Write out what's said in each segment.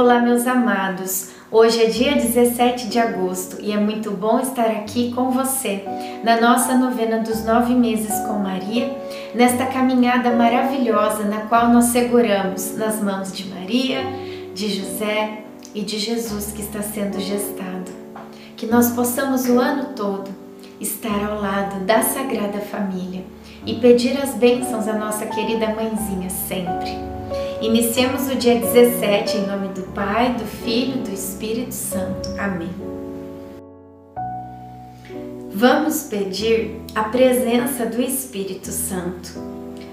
Olá, meus amados. Hoje é dia 17 de agosto e é muito bom estar aqui com você na nossa novena dos nove meses com Maria, nesta caminhada maravilhosa na qual nós seguramos nas mãos de Maria, de José e de Jesus que está sendo gestado. Que nós possamos o ano todo estar ao lado da Sagrada Família e pedir as bênçãos à nossa querida mãezinha sempre. Iniciemos o dia 17 em nome do Pai, do Filho e do Espírito Santo. Amém. Vamos pedir a presença do Espírito Santo.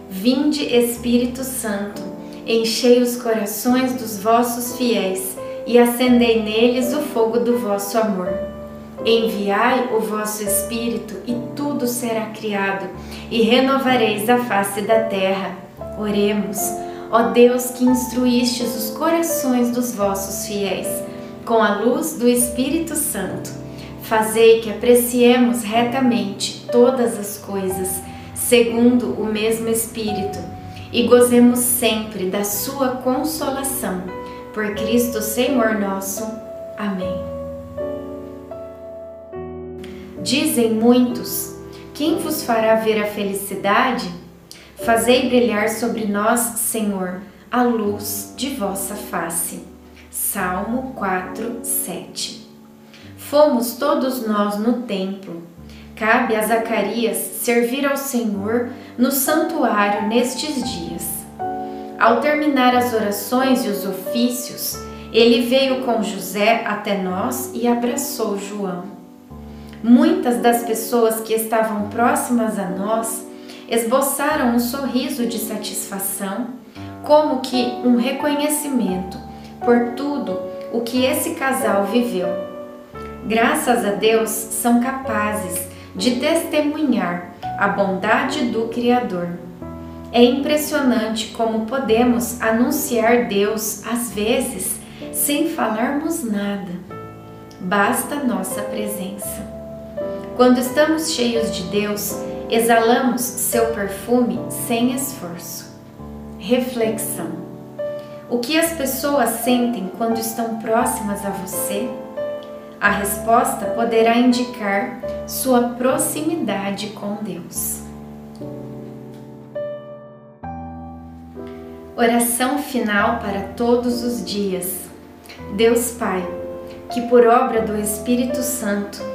Vinde, Espírito Santo, enchei os corações dos vossos fiéis e acendei neles o fogo do vosso amor. Enviai o vosso Espírito e tudo será criado, e renovareis a face da terra. Oremos. Ó Deus que instruístes os corações dos vossos fiéis com a luz do Espírito Santo, fazei que apreciemos retamente todas as coisas, segundo o mesmo Espírito, e gozemos sempre da sua consolação. Por Cristo Senhor nosso. Amém. Dizem muitos: quem vos fará ver a felicidade? Fazei brilhar sobre nós, Senhor, a luz de vossa face. Salmo 4, 7. Fomos todos nós no templo. Cabe a Zacarias servir ao Senhor no santuário nestes dias. Ao terminar as orações e os ofícios, ele veio com José até nós e abraçou João. Muitas das pessoas que estavam próximas a nós esboçaram um sorriso de satisfação, como que um reconhecimento por tudo o que esse casal viveu. Graças a Deus, são capazes de testemunhar a bondade do Criador. É impressionante como podemos anunciar Deus às vezes sem falarmos nada. Basta nossa presença. Quando estamos cheios de Deus, exalamos seu perfume sem esforço. Reflexão: O que as pessoas sentem quando estão próximas a você? A resposta poderá indicar sua proximidade com Deus. Oração final para todos os dias. Deus Pai, que por obra do Espírito Santo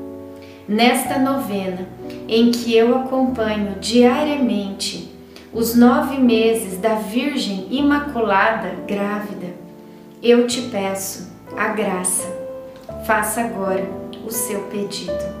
Nesta novena, em que eu acompanho diariamente os nove meses da Virgem Imaculada grávida, eu te peço a graça. Faça agora o seu pedido.